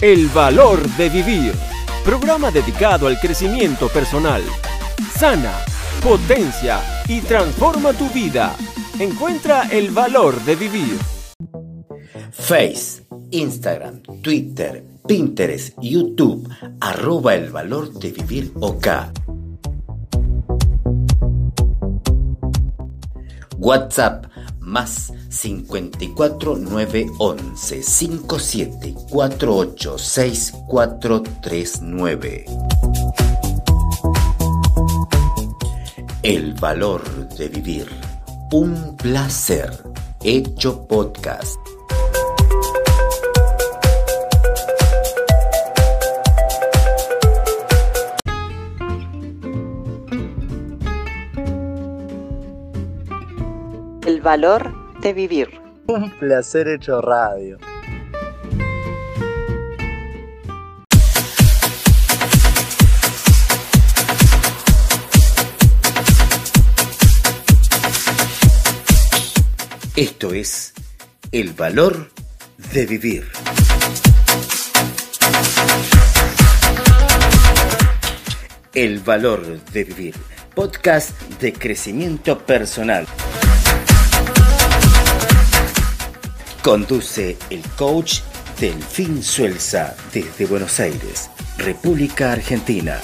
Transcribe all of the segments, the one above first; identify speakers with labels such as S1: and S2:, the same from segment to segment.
S1: El valor de vivir. Programa dedicado al crecimiento personal. Sana, potencia y transforma tu vida. Encuentra el valor de vivir.
S2: Face, Instagram, Twitter, Pinterest, YouTube, arroba el valor de vivir OK. WhatsApp más 54 911 57 48 6439. El valor de vivir. Un placer. Hecho podcast.
S3: Valor de vivir.
S4: Un placer hecho radio.
S2: Esto es El valor de vivir. El valor de vivir. Podcast de crecimiento personal. Conduce el coach Delfín Suelza desde Buenos Aires, República Argentina.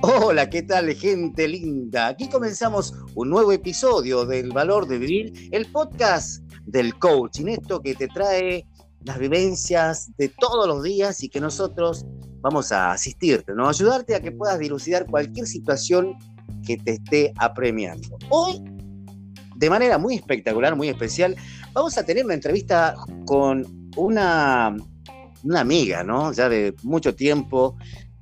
S2: Hola, ¿qué tal gente linda? Aquí comenzamos un nuevo episodio del Valor de Vivir, el podcast del coaching, esto que te trae las vivencias de todos los días y que nosotros vamos a asistirte, ¿no? Ayudarte a que puedas dilucidar cualquier situación que te esté apremiando. Hoy, de manera muy espectacular, muy especial, vamos a tener una entrevista con una, una amiga, ¿no? Ya de mucho tiempo.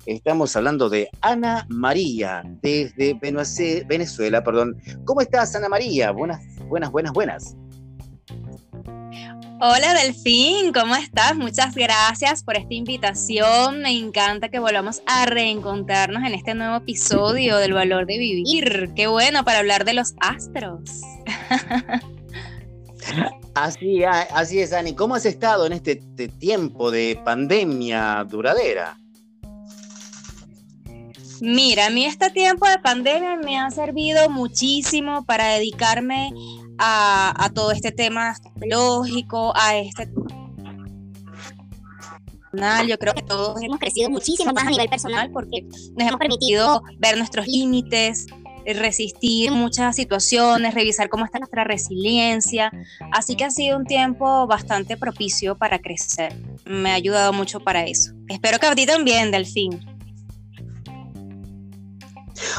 S2: Estamos hablando de Ana María, desde Venezuela, perdón. ¿Cómo estás, Ana María? Buenas, buenas, buenas, buenas.
S5: Hola Delfín, ¿cómo estás? Muchas gracias por esta invitación. Me encanta que volvamos a reencontrarnos en este nuevo episodio del valor de vivir. Qué bueno para hablar de los astros.
S2: Así, así es, Ani. ¿Cómo has estado en este, este tiempo de pandemia duradera?
S5: Mira, a mí este tiempo de pandemia me ha servido muchísimo para dedicarme a, todo este tema lógico, a este yo creo que todos hemos crecido muchísimo más a nivel personal porque nos hemos permitido ver nuestros límites, resistir muchas situaciones, revisar cómo está nuestra resiliencia. Así que ha sido un tiempo bastante propicio para crecer. Me ha ayudado mucho para eso. Espero que a ti también, Delfín.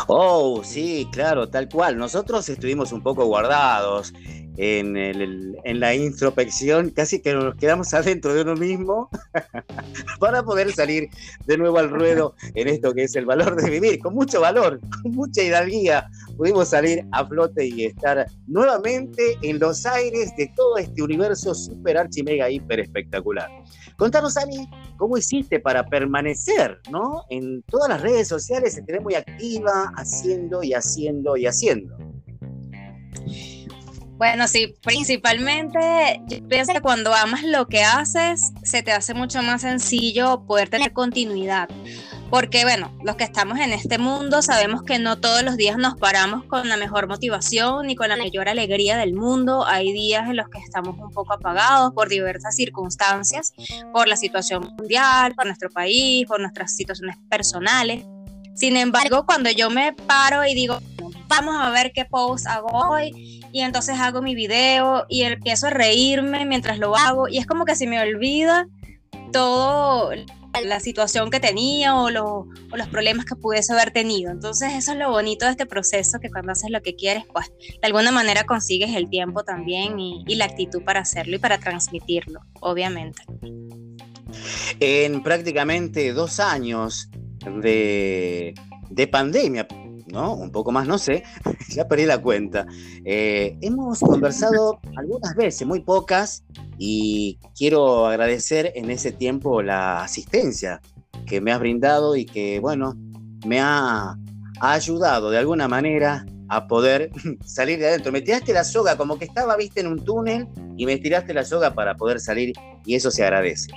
S2: Oh, sí, claro, tal cual. Nosotros estuvimos un poco guardados en, en la introspección, casi que nos quedamos adentro de uno mismo para poder salir de nuevo al ruedo en esto que es el valor de vivir. Con mucho valor, con mucha hidalguía, pudimos salir a flote y estar nuevamente en los aires de todo este universo super archi mega hiper espectacular. Contanos, Ani, cómo hiciste para permanecer, ¿no? En todas las redes sociales, se muy activa, haciendo y haciendo y haciendo.
S5: Bueno, sí, principalmente yo pienso que cuando amas lo que haces, se te hace mucho más sencillo poder tener continuidad. Porque bueno, los que estamos en este mundo sabemos que no todos los días nos paramos con la mejor motivación ni con la mayor alegría del mundo. Hay días en los que estamos un poco apagados por diversas circunstancias, por la situación mundial, por nuestro país, por nuestras situaciones personales. Sin embargo, cuando yo me paro y digo, vamos a ver qué post hago hoy, y entonces hago mi video y empiezo a reírme mientras lo hago, y es como que se me olvida todo la situación que tenía o, los problemas que pudiese haber tenido. Entonces eso es lo bonito de este proceso, que cuando haces lo que quieres, pues de alguna manera consigues el tiempo también y, la actitud para hacerlo y para transmitirlo, obviamente.
S2: En prácticamente dos años de, de pandemia, ¿no? Un poco más, no sé, ya perdí la cuenta. Eh, hemos conversado algunas veces, muy pocas, y quiero agradecer en ese tiempo la asistencia que me has brindado y que, bueno, me ha, ayudado de alguna manera a poder salir de adentro. Me tiraste la soga como que estaba, viste, en un túnel y me tiraste la soga para poder salir y eso se agradece.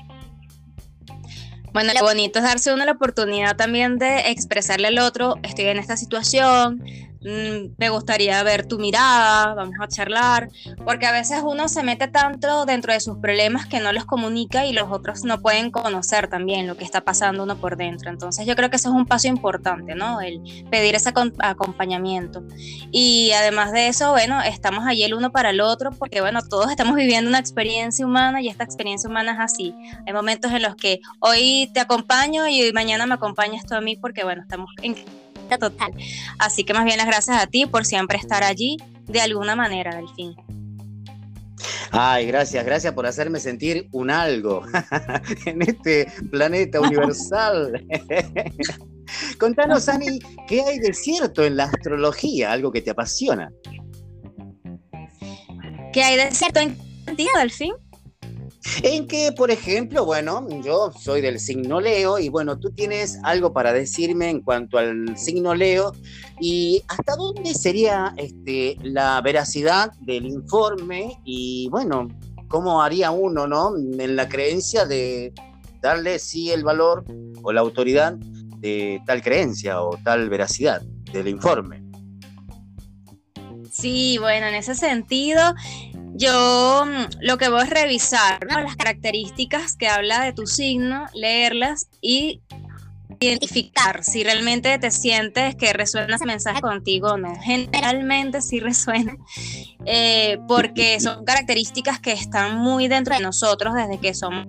S5: Bueno, lo bonito es darse uno la oportunidad también de expresarle al otro, estoy en esta situación, Mm, me gustaría ver tu mirada, vamos a charlar, porque a veces uno se mete tanto dentro de sus problemas que no los comunica y los otros no pueden conocer también lo que está pasando uno por dentro. Entonces yo creo que ese es un paso importante, ¿no? El pedir ese acompañamiento. Y además de eso, bueno, estamos allí el uno para el otro, porque bueno, todos estamos viviendo una experiencia humana y esta experiencia humana es así. Hay momentos en los que hoy te acompaño y mañana me acompañas tú a mí, porque bueno, estamos en total. Así que más bien las gracias a ti por siempre estar allí de alguna manera, Delfín.
S2: Ay, gracias, gracias por hacerme sentir un algo en este planeta universal. Contanos, Ani, ¿qué hay de cierto en la astrología? Algo que te apasiona.
S5: ¿Qué hay de cierto en ti, Delfín?
S2: En que, por ejemplo, bueno, yo soy del signo Leo y bueno, tú tienes algo para decirme en cuanto al signo Leo y hasta dónde sería este, la veracidad del informe y bueno, cómo haría uno, ¿no? En la creencia de darle sí el valor o la autoridad de tal creencia o tal veracidad del informe.
S5: Sí, bueno, en ese sentido, yo mm, lo que voy a revisar las características que habla de tu signo, leerlas y identificar si realmente te sientes que resuena ese mensaje contigo o no. Generalmente sí resuena, eh, porque son características que están muy dentro de nosotros desde que somos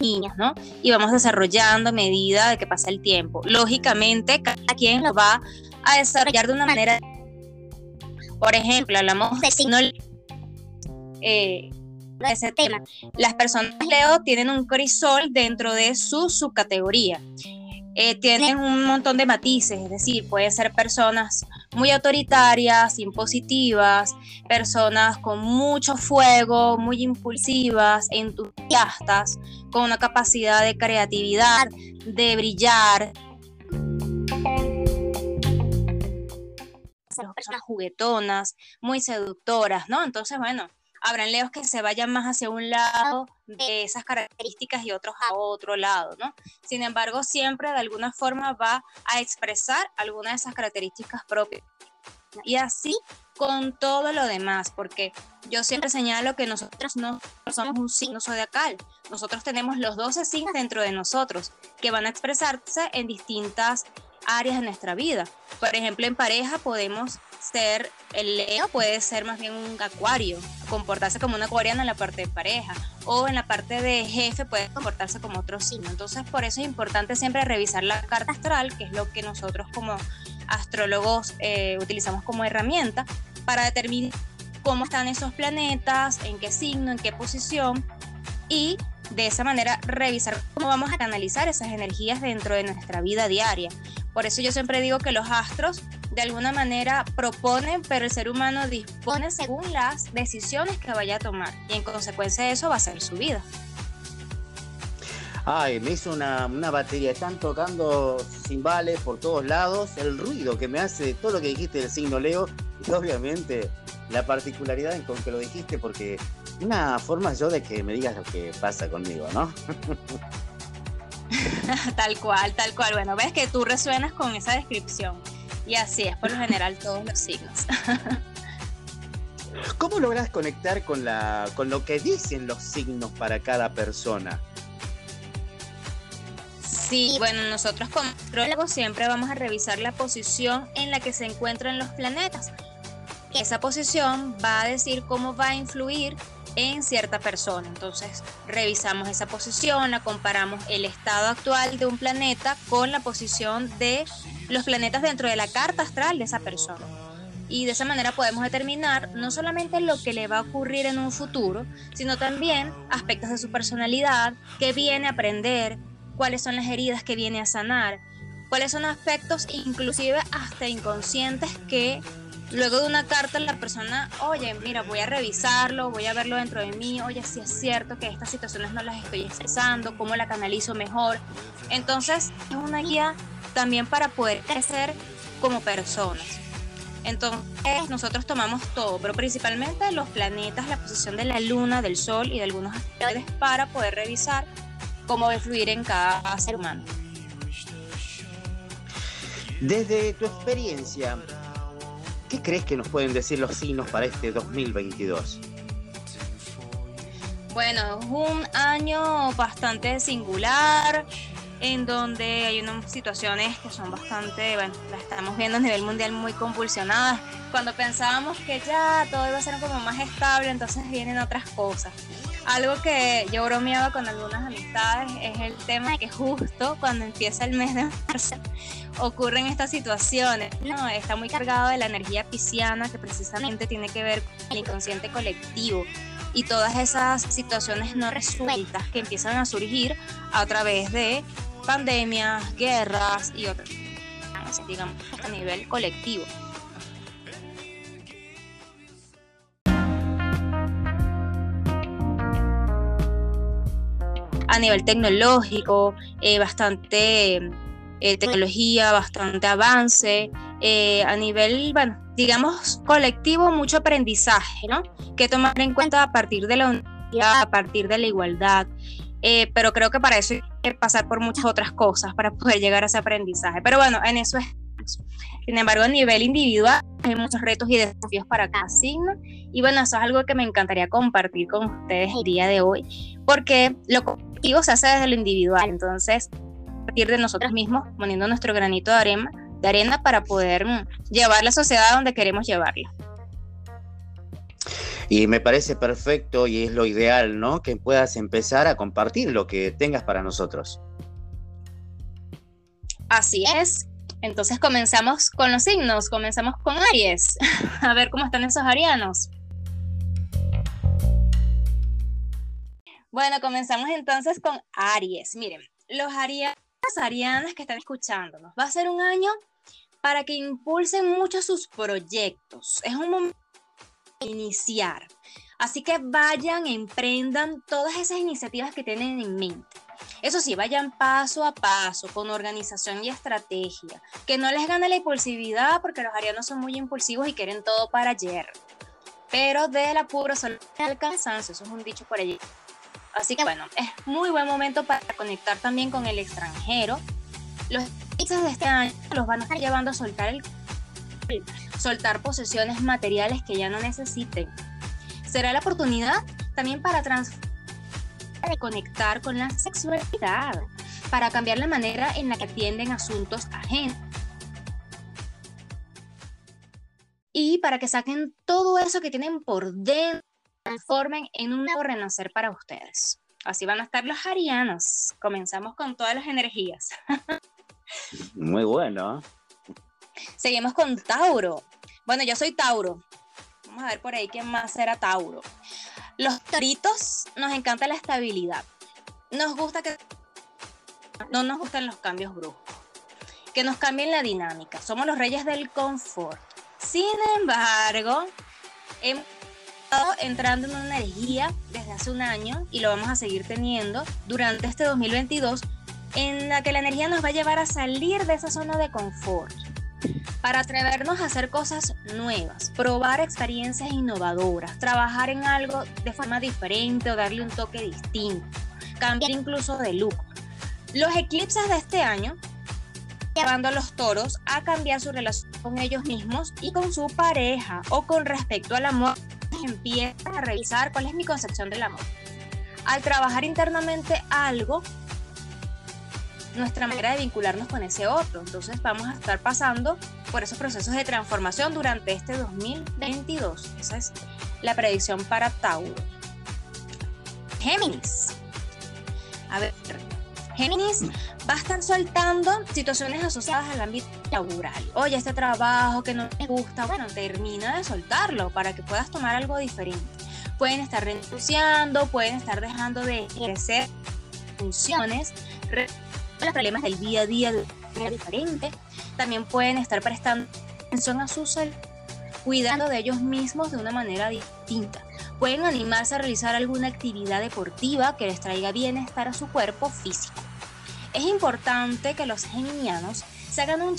S5: niñas, ¿no? Y vamos desarrollando a medida de que pasa el tiempo. Lógicamente, cada quien lo va a desarrollar de una manera. Por ejemplo, hablamos de signo eh, ese tema. Las personas Leo tienen un crisol dentro de su subcategoría. Eh, tienen un montón de matices, es decir, pueden ser personas muy autoritarias, impositivas, personas con mucho fuego, muy impulsivas, entusiastas, con una capacidad de creatividad, de brillar. personas juguetonas, muy seductoras, ¿no? Entonces, bueno, habrán leos que se vayan más hacia un lado de esas características y otros a otro lado, ¿no? Sin embargo, siempre de alguna forma va a expresar alguna de esas características propias. Y así con todo lo demás, porque yo siempre señalo que nosotros no somos un signo zodiacal, nosotros tenemos los 12 signos dentro de nosotros que van a expresarse en distintas áreas de nuestra vida. Por ejemplo, en pareja podemos ser, el Leo puede ser más bien un acuario, comportarse como un acuariano en la parte de pareja, o en la parte de jefe puede comportarse como otro signo. Entonces, por eso es importante siempre revisar la carta astral, que es lo que nosotros como astrólogos eh, utilizamos como herramienta para determinar cómo están esos planetas, en qué signo, en qué posición, y de esa manera revisar cómo vamos a canalizar esas energías dentro de nuestra vida diaria. Por eso yo siempre digo que los astros de alguna manera proponen, pero el ser humano dispone según las decisiones que vaya a tomar y en consecuencia de eso va a ser su vida.
S2: Ay, me hizo una, batería, están tocando cimbales por todos lados, el ruido que me hace todo lo que dijiste del signo Leo y obviamente la particularidad en con que lo dijiste porque una forma yo de que me digas lo que pasa conmigo, ¿no?
S5: tal cual, tal cual. Bueno, ves que tú resuenas con esa descripción. Y así es por lo general todos los signos.
S2: ¿Cómo logras conectar con, la, con lo que dicen los signos para cada persona?
S5: Sí, bueno, nosotros como astrólogos siempre vamos a revisar la posición en la que se encuentran los planetas. Esa posición va a decir cómo va a influir en cierta persona. Entonces, revisamos esa posición, la comparamos el estado actual de un planeta con la posición de los planetas dentro de la carta astral de esa persona. Y de esa manera podemos determinar no solamente lo que le va a ocurrir en un futuro, sino también aspectos de su personalidad, qué viene a aprender, cuáles son las heridas que viene a sanar, cuáles son aspectos inclusive hasta inconscientes que luego de una carta la persona, oye, mira, voy a revisarlo, voy a verlo dentro de mí, oye, si es cierto que estas situaciones no las estoy expresando, cómo la canalizo mejor. Entonces, es una guía también para poder crecer como personas. Entonces, nosotros tomamos todo, pero principalmente los planetas, la posición de la luna, del sol y de algunos asteroides para poder revisar cómo debe fluir en cada ser humano.
S2: Desde tu experiencia, ¿qué crees que nos pueden decir los signos para este 2022?
S5: Bueno, es un año bastante singular, en donde hay unas situaciones que son bastante, bueno, las estamos viendo a nivel mundial muy convulsionadas. Cuando pensábamos que ya todo iba a ser como más estable, entonces vienen otras cosas. Algo que yo bromeaba con algunas amistades es el tema de que justo cuando empieza el mes de marzo ocurren estas situaciones. No, está muy cargado de la energía pisciana que precisamente tiene que ver con el inconsciente colectivo y todas esas situaciones no resueltas que empiezan a surgir a través de pandemias, guerras y otras, digamos, a nivel colectivo. A nivel tecnológico, eh, bastante eh, tecnología, bastante avance, eh, a nivel, bueno, digamos, colectivo, mucho aprendizaje, ¿no? Que tomar en cuenta a partir de la unidad, a partir de la igualdad, eh, pero creo que para eso hay que pasar por muchas otras cosas para poder llegar a ese aprendizaje. Pero bueno, en eso es. Sin embargo, a nivel individual hay muchos retos y desafíos para cada signo. Y bueno, eso es algo que me encantaría compartir con ustedes el día de hoy, porque lo colectivo se hace desde lo individual. Entonces, partir de nosotros mismos, poniendo nuestro granito de arena, de arena para poder mm, llevar la sociedad donde queremos llevarla.
S2: Y me parece perfecto y es lo ideal, ¿no? Que puedas empezar a compartir lo que tengas para nosotros.
S5: Así es. Entonces comenzamos con los signos, comenzamos con Aries. a ver cómo están esos arianos. Bueno, comenzamos entonces con Aries. Miren, los arianos, arianas que están escuchándonos, va a ser un año para que impulsen mucho sus proyectos. Es un momento iniciar. Así que vayan, emprendan todas esas iniciativas que tienen en mente. Eso sí, vayan paso a paso, con organización y estrategia. Que no les gane la impulsividad, porque los arianos son muy impulsivos y quieren todo para ayer. Pero del apuro solo el cansancio, eso es un dicho por allí. Así que bueno, es muy buen momento para conectar también con el extranjero. Los eclipses de este año los van a estar llevando a soltar el soltar posesiones materiales que ya no necesiten. Será la oportunidad también para conectar con la sexualidad, para cambiar la manera en la que atienden asuntos ajenos. Y para que saquen todo eso que tienen por dentro, transformen en un nuevo renacer para ustedes. Así van a estar los arianos. Comenzamos con todas las energías.
S2: Muy bueno.
S5: Seguimos con Tauro. Bueno, yo soy Tauro. Vamos a ver por ahí quién más será Tauro. Los toritos nos encanta la estabilidad. Nos gusta que no nos gustan los cambios bruscos. Que nos cambien la dinámica. Somos los reyes del confort. Sin embargo, hemos entrando en una energía desde hace un año y lo vamos a seguir teniendo durante este 2022 en la que la energía nos va a llevar a salir de esa zona de confort para atrevernos a hacer cosas nuevas, probar experiencias innovadoras, trabajar en algo de forma diferente o darle un toque distinto, cambiar incluso de look. Los eclipses de este año llevando a los toros a cambiar su relación con ellos mismos y con su pareja o con respecto al amor, empiezan a revisar cuál es mi concepción del amor. Al trabajar internamente algo, nuestra manera de vincularnos con ese otro. Entonces vamos a estar pasando por esos procesos de transformación durante este 2022. Esa es la predicción para Tauro. Géminis. A ver, Géminis va a estar soltando situaciones asociadas al ámbito laboral. Oye, este trabajo que no me gusta, bueno, termina de soltarlo para que puedas tomar algo diferente. Pueden estar renunciando, pueden estar dejando de ejercer funciones los problemas del día a día manera diferente. También pueden estar prestando atención a su salud, cuidando de ellos mismos de una manera distinta. Pueden animarse a realizar alguna actividad deportiva que les traiga bienestar a su cuerpo físico. Es importante que los geminianos se hagan un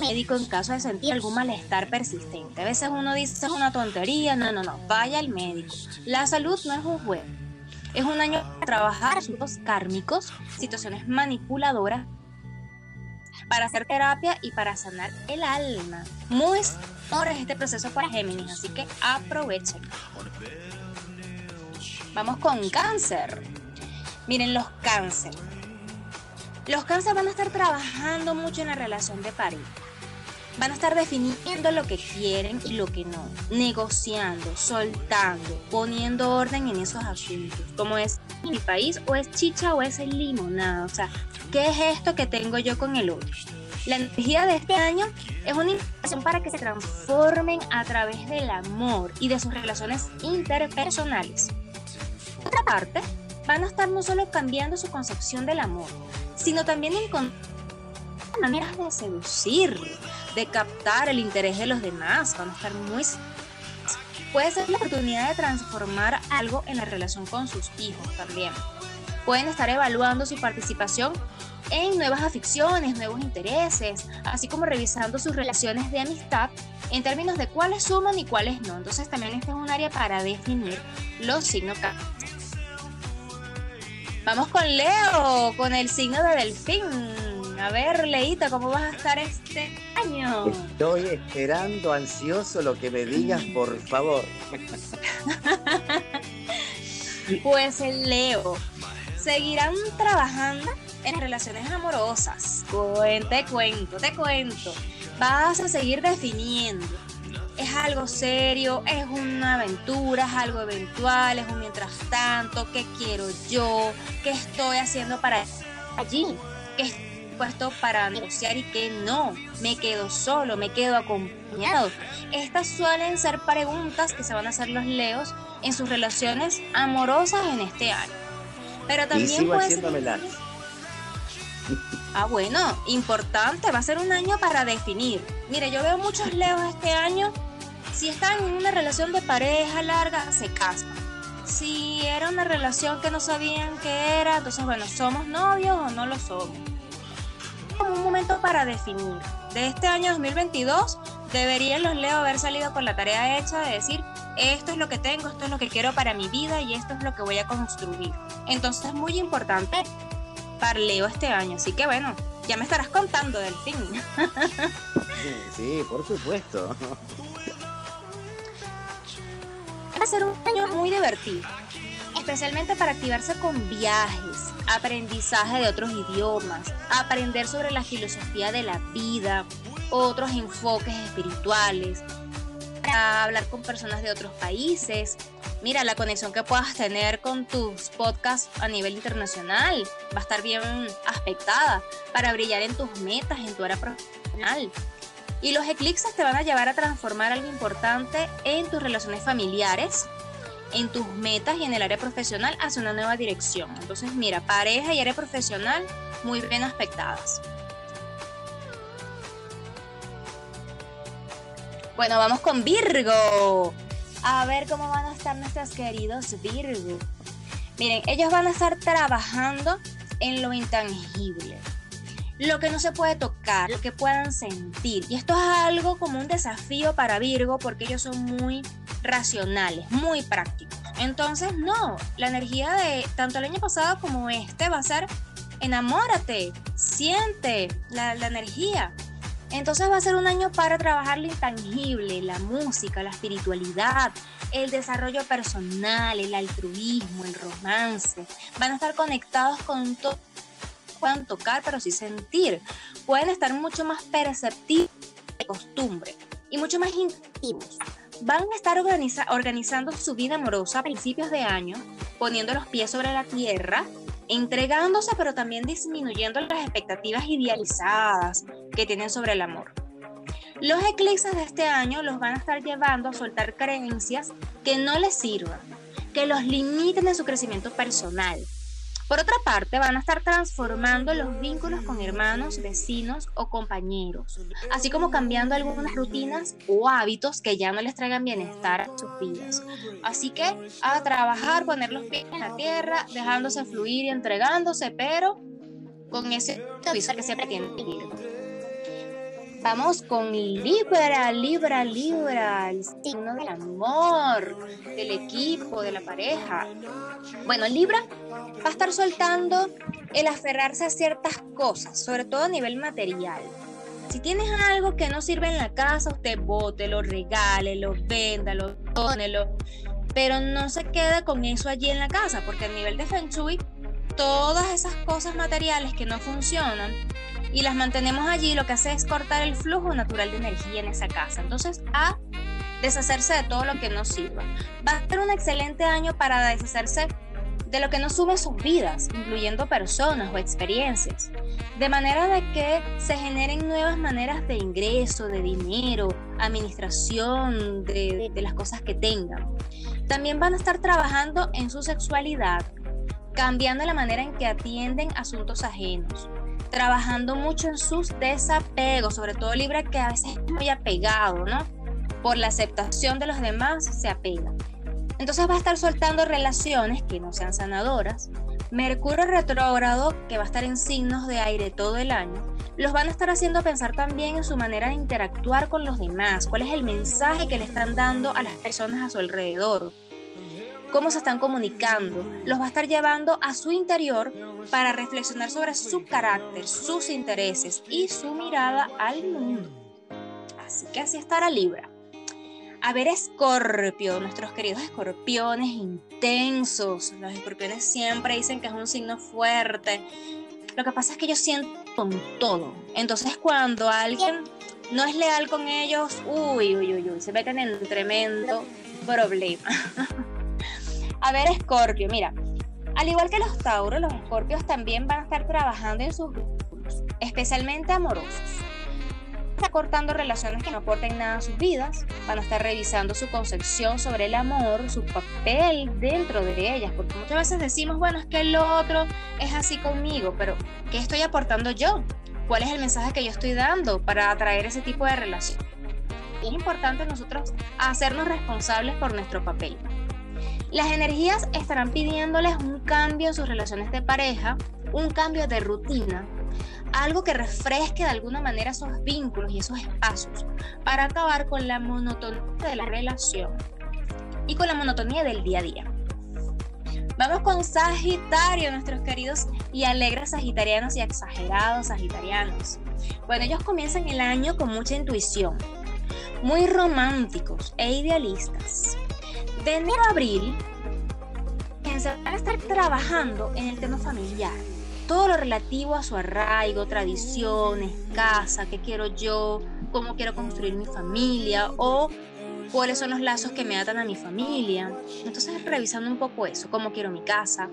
S5: médico en caso de sentir algún malestar persistente. A veces uno dice es una tontería, no, no, no, vaya al médico. La salud no es un juego. Es un año para trabajar asuntos kármicos, situaciones manipuladoras, para hacer terapia y para sanar el alma. Muy es este proceso para Géminis, así que aprovechen. Vamos con cáncer. Miren los cáncer. Los cáncer van a estar trabajando mucho en la relación de pareja. Van a estar definiendo lo que quieren y lo que no, negociando, soltando, poniendo orden en esos asuntos, como es mi país o es chicha o es limonada, o sea, ¿qué es esto que tengo yo con el otro? La energía de este año es una invitación para que se transformen a través del amor y de sus relaciones interpersonales. Por otra parte, van a estar no solo cambiando su concepción del amor, sino también encontrando maneras de seducir, de captar el interés de los demás, van a estar muy... Puede ser la oportunidad de transformar algo en la relación con sus hijos también. Pueden estar evaluando su participación en nuevas aficiones, nuevos intereses, así como revisando sus relaciones de amistad en términos de cuáles suman y cuáles no. Entonces también este es un área para definir los signos Vamos con Leo, con el signo de delfín. A ver, Leita, ¿cómo vas a estar este año?
S2: Estoy esperando ansioso lo que me digas, por favor.
S5: pues el Leo, seguirán trabajando en relaciones amorosas. Te cuento, te cuento. Vas a seguir definiendo algo serio, es una aventura, es algo eventual, es un mientras tanto, qué quiero yo, qué estoy haciendo para allí, qué estoy puesto para negociar y qué no, me quedo solo, me quedo acompañado. Estas suelen ser preguntas que se van a hacer los leos en sus relaciones amorosas en este año. Pero también puede ser... Ah, bueno, importante, va a ser un año para definir. Mire, yo veo muchos leos este año si están en una relación de pareja larga, se casan. Si era una relación que no sabían qué era, entonces, bueno, ¿somos novios o no lo somos? Como un momento para definir. De este año 2022, deberían los Leo haber salido con la tarea hecha de decir, esto es lo que tengo, esto es lo que quiero para mi vida y esto es lo que voy a construir. Entonces es muy importante para Leo este año. Así que bueno, ya me estarás contando del fin.
S2: Sí, por supuesto
S5: a ser un año muy divertido, especialmente para activarse con viajes, aprendizaje de otros idiomas, aprender sobre la filosofía de la vida, otros enfoques espirituales, para hablar con personas de otros países. Mira, la conexión que puedas tener con tus podcasts a nivel internacional va a estar bien aspectada para brillar en tus metas, en tu área profesional. Y los eclipses te van a llevar a transformar algo importante en tus relaciones familiares, en tus metas y en el área profesional hacia una nueva dirección. Entonces, mira, pareja y área profesional muy bien aspectadas. Bueno, vamos con Virgo. A ver cómo van a estar nuestros queridos Virgo. Miren, ellos van a estar trabajando en lo intangible lo que no se puede tocar, lo que puedan sentir. Y esto es algo como un desafío para Virgo porque ellos son muy racionales, muy prácticos. Entonces, no, la energía de tanto el año pasado como este va a ser enamórate, siente la, la energía. Entonces va a ser un año para trabajar lo intangible, la música, la espiritualidad, el desarrollo personal, el altruismo, el romance. Van a estar conectados con todo puedan tocar, pero sí sentir. Pueden estar mucho más perceptivos de costumbre y mucho más íntimos. Van a estar organizando su vida amorosa a principios de año, poniendo los pies sobre la tierra, entregándose, pero también disminuyendo las expectativas idealizadas que tienen sobre el amor. Los eclipses de este año los van a estar llevando a soltar creencias que no les sirvan, que los limiten en su crecimiento personal, Por otra parte, van a estar transformando los vínculos con hermanos, vecinos o compañeros, así como cambiando algunas rutinas o hábitos que ya no les traigan bienestar a sus vidas. Así que a trabajar, poner los pies en la tierra, dejándose fluir y entregándose, pero con ese aviso que siempre tienen que ir. Vamos con Libra, Libra, Libra, el signo del amor, del equipo, de la pareja. Bueno, Libra va a estar soltando el aferrarse a ciertas cosas, sobre todo a nivel material. Si tienes algo que no sirve en la casa, usted bótelo, regálelo, véndalo, tónelo, pero no se queda con eso allí en la casa, porque a nivel de Feng Shui, todas esas cosas materiales que no funcionan y las mantenemos allí, lo que hace es cortar el flujo natural de energía en esa casa. Entonces, a deshacerse de todo lo que no sirva. Va a ser un excelente año para deshacerse de lo que no sube sus vidas, incluyendo personas o experiencias, de manera de que se generen nuevas maneras de ingreso, de dinero, administración de, de las cosas que tengan. También van a estar trabajando en su sexualidad, cambiando la manera en que atienden asuntos ajenos, trabajando mucho en sus desapegos, sobre todo Libra que a veces es muy apegado, ¿no? Por la aceptación de los demás se apega. Entonces va a estar soltando relaciones que no sean sanadoras. Mercurio retrógrado, que va a estar en signos de aire todo el año, los van a estar haciendo pensar también en su manera de interactuar con los demás, cuál es el mensaje que le están dando a las personas a su alrededor cómo se están comunicando, los va a estar llevando a su interior para reflexionar sobre su carácter, sus intereses y su mirada al mundo. Así que así estará Libra. A ver, Escorpio, nuestros queridos escorpiones intensos. Los escorpiones siempre dicen que es un signo fuerte. Lo que pasa es que ellos sienten todo. Entonces, cuando alguien no es leal con ellos, uy, uy, uy, uy, se meten en un tremendo problema. A ver, Escorpio, mira, al igual que los Tauros, los Escorpios también van a estar trabajando en sus grupos, especialmente amorosos. Están cortando relaciones que no aporten nada a sus vidas, van a estar revisando su concepción sobre el amor, su papel dentro de ellas, porque muchas veces decimos, bueno, es que el otro es así conmigo, pero ¿qué estoy aportando yo? ¿Cuál es el mensaje que yo estoy dando para atraer ese tipo de relación? Es importante nosotros hacernos responsables por nuestro papel. Las energías estarán pidiéndoles un cambio en sus relaciones de pareja, un cambio de rutina, algo que refresque de alguna manera esos vínculos y esos espacios para acabar con la monotonía de la relación y con la monotonía del día a día. Vamos con Sagitario, nuestros queridos y alegres sagitarianos y exagerados sagitarianos. Bueno, ellos comienzan el año con mucha intuición, muy románticos e idealistas de enero a abril, van a estar trabajando en el tema familiar. Todo lo relativo a su arraigo, tradiciones, casa, qué quiero yo, cómo quiero construir mi familia o cuáles son los lazos que me atan a mi familia. Entonces, revisando un poco eso, cómo quiero mi casa.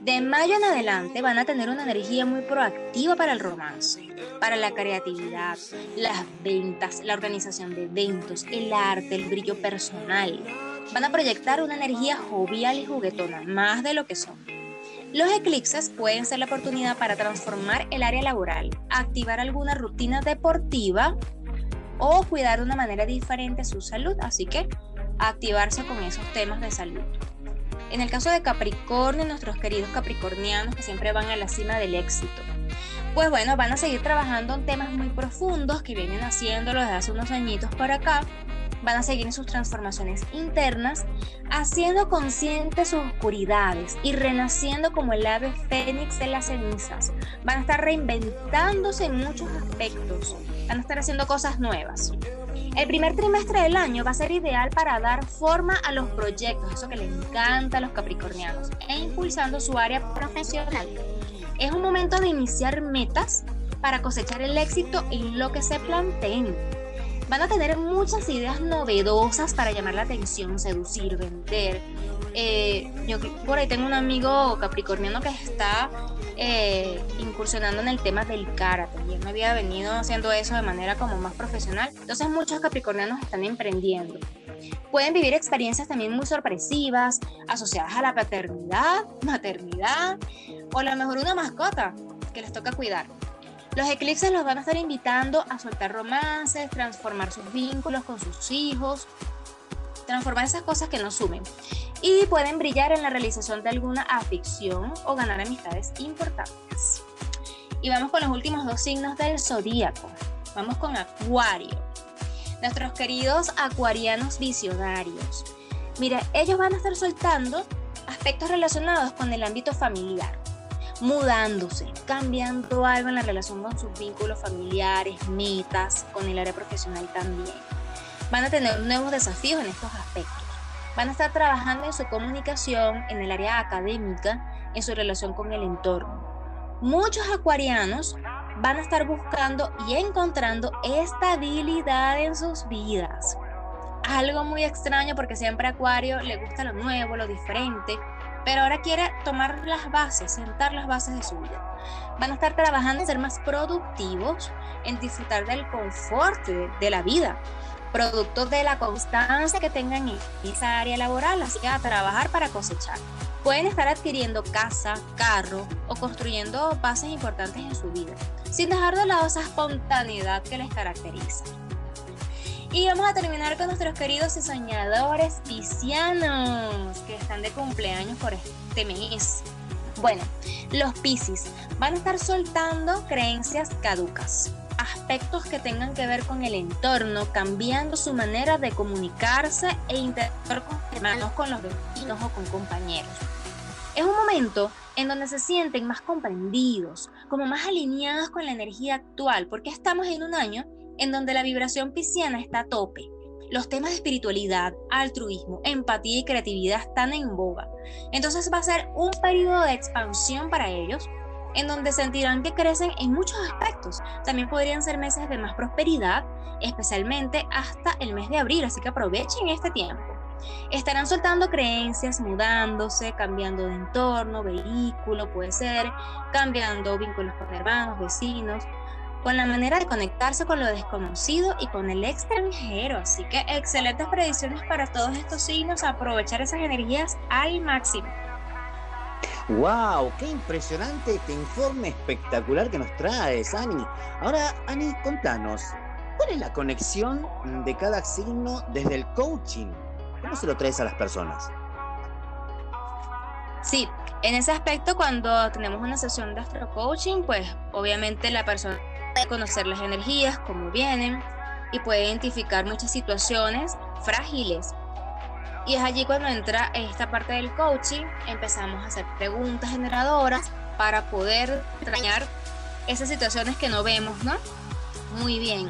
S5: De mayo en adelante van a tener una energía muy proactiva para el romance, para la creatividad, las ventas, la organización de eventos, el arte, el brillo personal van a proyectar una energía jovial y juguetona, más de lo que son. Los eclipses pueden ser la oportunidad para transformar el área laboral, activar alguna rutina deportiva o cuidar de una manera diferente su salud, así que activarse con esos temas de salud. En el caso de Capricornio, nuestros queridos capricornianos que siempre van a la cima del éxito, pues bueno, van a seguir trabajando en temas muy profundos que vienen haciéndolo desde hace unos añitos para acá, van a seguir en sus transformaciones internas, haciendo conscientes sus oscuridades y renaciendo como el ave fénix de las cenizas. Van a estar reinventándose en muchos aspectos, van a estar haciendo cosas nuevas. El primer trimestre del año va a ser ideal para dar forma a los proyectos, eso que les encanta a los capricornianos, e impulsando su área profesional. Es un momento de iniciar metas para cosechar el éxito en lo que se planteen van a tener muchas ideas novedosas para llamar la atención, seducir, vender. Eh, yo por ahí tengo un amigo capricorniano que está eh, incursionando en el tema del karate y él no había venido haciendo eso de manera como más profesional. Entonces muchos capricornianos están emprendiendo. Pueden vivir experiencias también muy sorpresivas, asociadas a la paternidad, maternidad o a lo mejor una mascota que les toca cuidar. Los eclipses los van a estar invitando a soltar romances, transformar sus vínculos con sus hijos, transformar esas cosas que nos sumen. Y pueden brillar en la realización de alguna afición o ganar amistades importantes. Y vamos con los últimos dos signos del zodíaco. Vamos con Acuario. Nuestros queridos acuarianos visionarios. Mira, ellos van a estar soltando aspectos relacionados con el ámbito familiar mudándose, cambiando algo en la relación con sus vínculos familiares, metas, con el área profesional también. Van a tener nuevos desafíos en estos aspectos. Van a estar trabajando en su comunicación, en el área académica, en su relación con el entorno. Muchos acuarianos van a estar buscando y encontrando estabilidad en sus vidas. Algo muy extraño porque siempre a Acuario le gusta lo nuevo, lo diferente, pero ahora quiere tomar las bases, sentar las bases de su vida. Van a estar trabajando en ser más productivos, en disfrutar del confort de, la vida, producto de la constancia que tengan en esa área laboral, así que a trabajar para cosechar. Pueden estar adquiriendo casa, carro o construyendo bases importantes en su vida, sin dejar de lado esa espontaneidad que les caracteriza. Y vamos a terminar con nuestros queridos y soñadores piscianos que están de cumpleaños por este mes. Bueno, los piscis van a estar soltando creencias caducas, aspectos que tengan que ver con el entorno, cambiando su manera de comunicarse e interactuar con hermanos, con los vecinos o con compañeros. Es un momento en donde se sienten más comprendidos, como más alineados con la energía actual, porque estamos en un año en donde la vibración pisciana está a tope. Los temas de espiritualidad, altruismo, empatía y creatividad están en boga. Entonces va a ser un periodo de expansión para ellos, en donde sentirán que crecen en muchos aspectos. También podrían ser meses de más prosperidad, especialmente hasta el mes de abril, así que aprovechen este tiempo. Estarán soltando creencias, mudándose, cambiando de entorno, vehículo, puede ser, cambiando vínculos con hermanos, vecinos, con la manera de conectarse con lo desconocido y con el extranjero. Así que excelentes predicciones para todos estos signos, aprovechar esas energías al máximo.
S2: ¡Wow! ¡Qué impresionante este informe espectacular que nos traes, Ani! Ahora, Ani, contanos, ¿cuál es la conexión de cada signo desde el coaching? ¿Cómo se lo traes a las personas?
S5: Sí, en ese aspecto, cuando tenemos una sesión de astro coaching, pues obviamente la persona conocer las energías, cómo vienen, y puede identificar muchas situaciones frágiles. Y es allí cuando entra esta parte del coaching, empezamos a hacer preguntas generadoras para poder extrañar esas situaciones que no vemos, ¿no? Muy bien.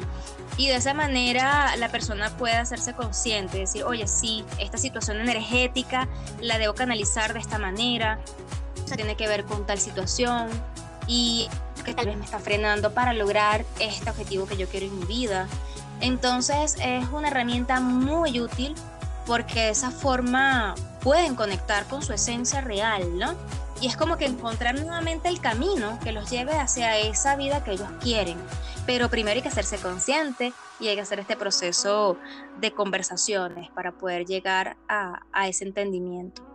S5: Y de esa manera la persona puede hacerse consciente, decir, oye, sí, esta situación energética la debo canalizar de esta manera, o tiene que ver con tal situación, y que tal vez me está frenando para lograr este objetivo que yo quiero en mi vida. Entonces es una herramienta muy útil porque de esa forma pueden conectar con su esencia real, ¿no? Y es como que encontrar nuevamente el camino que los lleve hacia esa vida que ellos quieren. Pero primero hay que hacerse consciente y hay que hacer este proceso de conversaciones para poder llegar a, a ese entendimiento.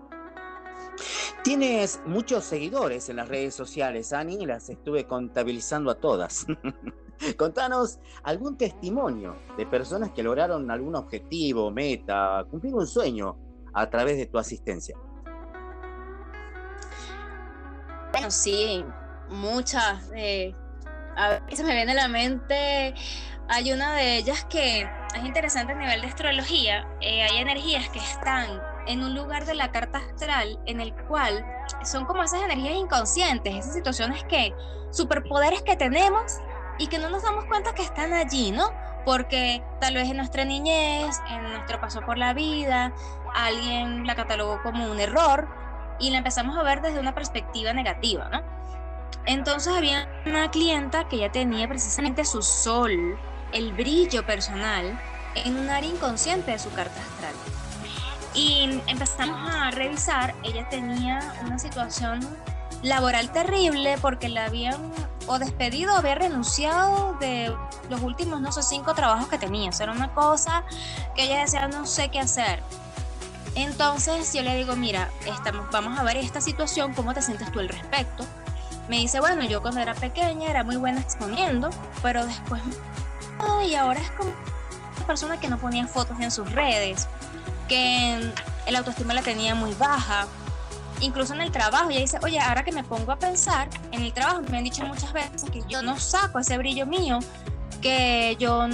S2: Tienes muchos seguidores en las redes sociales, Ani, las estuve contabilizando a todas. Contanos algún testimonio de personas que lograron algún objetivo, meta, cumplir un sueño a través de tu asistencia.
S5: Bueno, sí, muchas. Eh, a se me viene a la mente, hay una de ellas que es interesante a nivel de astrología. Eh, hay energías que están en un lugar de la carta astral en el cual son como esas energías inconscientes, esas situaciones que, superpoderes que tenemos y que no nos damos cuenta que están allí, ¿no? Porque tal vez en nuestra niñez, en nuestro paso por la vida, alguien la catalogó como un error y la empezamos a ver desde una perspectiva negativa, ¿no? Entonces había una clienta que ya tenía precisamente su sol, el brillo personal, en un área inconsciente de su carta astral. Y empezamos a revisar, ella tenía una situación laboral terrible porque la habían o despedido o había renunciado de los últimos, no sé, cinco trabajos que tenía. Eso era una cosa que ella decía, no sé qué hacer. Entonces yo le digo, mira, estamos, vamos a ver esta situación, ¿cómo te sientes tú al respecto? Me dice, bueno, yo cuando era pequeña era muy buena exponiendo, pero después, y ahora es como una persona que no ponía fotos en sus redes, que el autoestima la tenía muy baja, incluso en el trabajo, ella dice, oye, ahora que me pongo a pensar, en el trabajo me han dicho muchas veces que yo no saco ese brillo mío, que yo,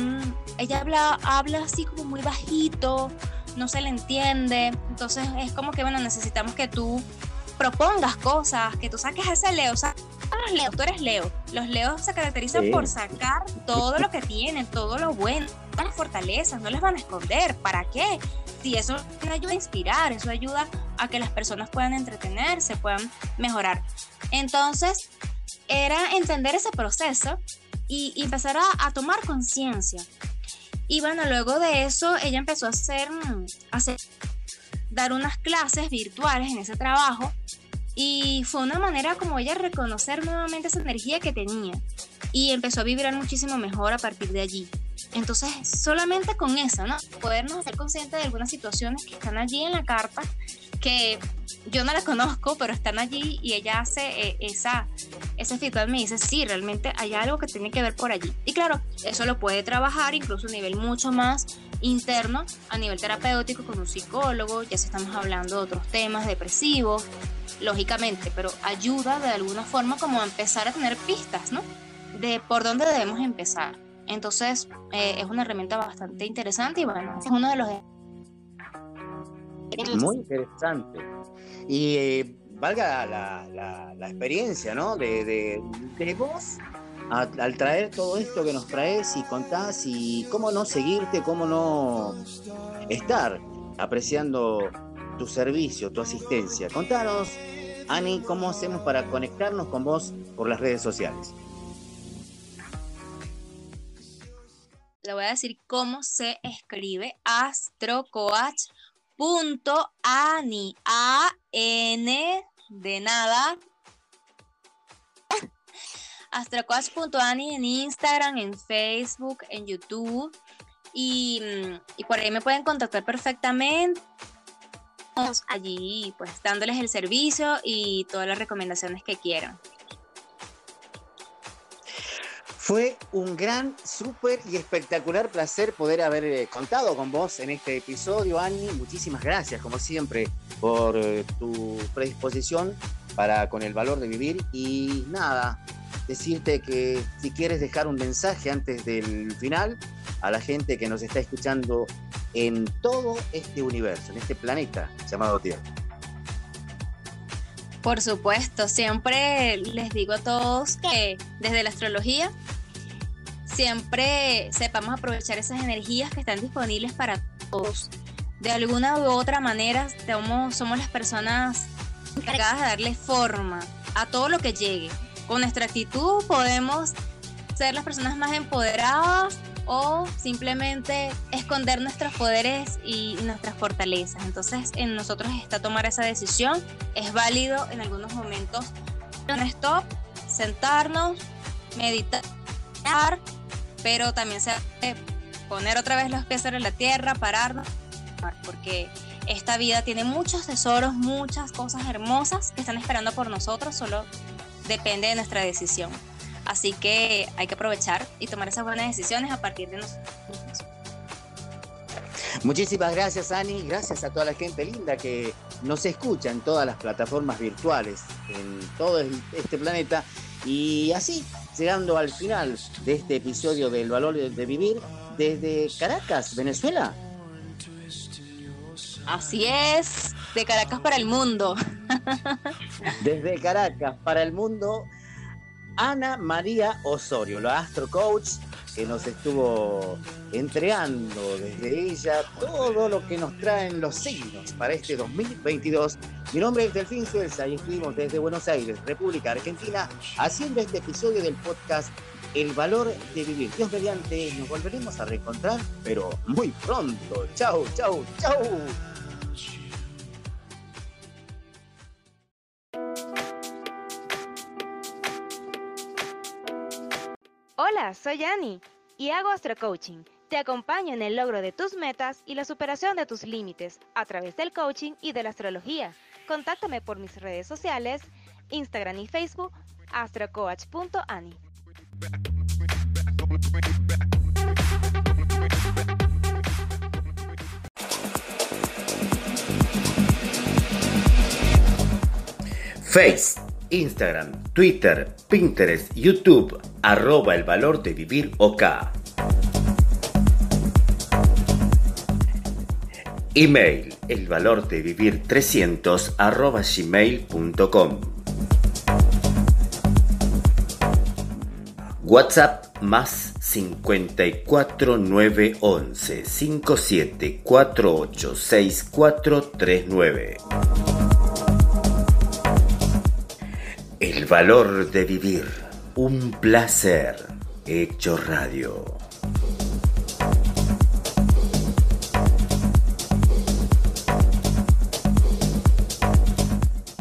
S5: ella habla, habla así como muy bajito, no se le entiende, entonces es como que, bueno, necesitamos que tú propongas cosas, que tú saques ese Leo, los Leo, tú eres Leo. Los Leos se caracterizan por sacar todo lo que tienen, todo lo bueno, todas las fortalezas, no les van a esconder. ¿Para qué? Si eso ayuda a inspirar, eso ayuda a que las personas puedan entretenerse, puedan mejorar. Entonces, era entender ese proceso y, empezar a, tomar conciencia. Y bueno, luego de eso, ella empezó a hacer, a hacer, dar unas clases virtuales en ese trabajo y fue una manera como ella reconocer nuevamente esa energía que tenía y empezó a vibrar muchísimo mejor a partir de allí. Entonces, solamente con eso, ¿no? Podernos hacer conscientes de algunas situaciones que están allí en la carta, que yo no las conozco, pero están allí y ella hace eh, esa, ese feedback, me dice, sí, realmente hay algo que tiene que ver por allí. Y claro, eso lo puede trabajar incluso a nivel mucho más interno, a nivel terapéutico con un psicólogo, ya si estamos hablando de otros temas depresivos, lógicamente, pero ayuda de alguna forma como a empezar a tener pistas, ¿no? De por dónde debemos empezar. Entonces, eh, es una herramienta bastante interesante y bueno, es uno de los...
S2: Muy interesante. Y eh, valga la, experiencia, ¿no? De, de, de vos al traer todo esto que nos traes y contás y cómo no seguirte, cómo no estar apreciando tu servicio, tu asistencia. Contanos, Ani, cómo hacemos para conectarnos con vos por las redes sociales.
S5: Le voy a decir cómo se escribe astrocoach.ani. A-N de nada. astrocoach.ani en Instagram, en Facebook, en YouTube. Y, y por ahí me pueden contactar perfectamente allí pues dándoles el servicio y todas las recomendaciones que quieran.
S2: Fue un gran, súper y espectacular placer poder haber eh, contado con vos en este episodio, Annie. Muchísimas gracias, como siempre, por eh, tu predisposición para con el valor de vivir. Y nada, decirte que si quieres dejar un mensaje antes del final a la gente que nos está escuchando en todo este universo, en este planeta llamado Tierra.
S5: Por supuesto, siempre les digo a todos que desde la astrología siempre sepamos aprovechar esas energías que están disponibles para todos. De alguna u otra manera somos, las personas encargadas de darle forma a todo lo que llegue. Con nuestra actitud podemos ser las personas más empoderadas o simplemente esconder nuestros poderes y nuestras fortalezas. Entonces en nosotros está tomar esa decisión. Es válido en algunos momentos un stop, sentarnos, meditar, pero también se poner otra vez los pies sobre la tierra, pararnos, porque esta vida tiene muchos tesoros, muchas cosas hermosas que están esperando por nosotros, solo depende de nuestra decisión. Así que hay que aprovechar y tomar esas buenas decisiones a partir de nosotros
S2: Muchísimas gracias, Ani. Gracias a toda la gente linda que nos escucha en todas las plataformas virtuales, en todo este planeta. Y así, llegando al final de este episodio del Valor de Vivir, desde Caracas, Venezuela.
S5: Así es, de Caracas para el mundo.
S2: Desde Caracas para el mundo Ana María Osorio, la Astro Coach, que nos estuvo entregando desde ella todo lo que nos traen los signos para este 2022. Mi nombre es Delfín Suelza y estuvimos desde Buenos Aires, República Argentina, haciendo este episodio del podcast El valor de vivir. Dios mediante, nos volveremos a reencontrar, pero muy pronto. Chau, chau, chau.
S5: Soy Annie y hago Astro Coaching. Te acompaño en el logro de tus metas y la superación de tus límites a través del coaching y de la astrología. Contáctame por mis redes sociales, Instagram y Facebook, astrocoach.ani.
S2: Face, Instagram, Twitter, Pinterest, YouTube, arroba el valor de vivir OK. Email, el valor de vivir 300 arroba gmail.com. WhatsApp más 54 911 valor de vivir. Un placer. Hecho radio.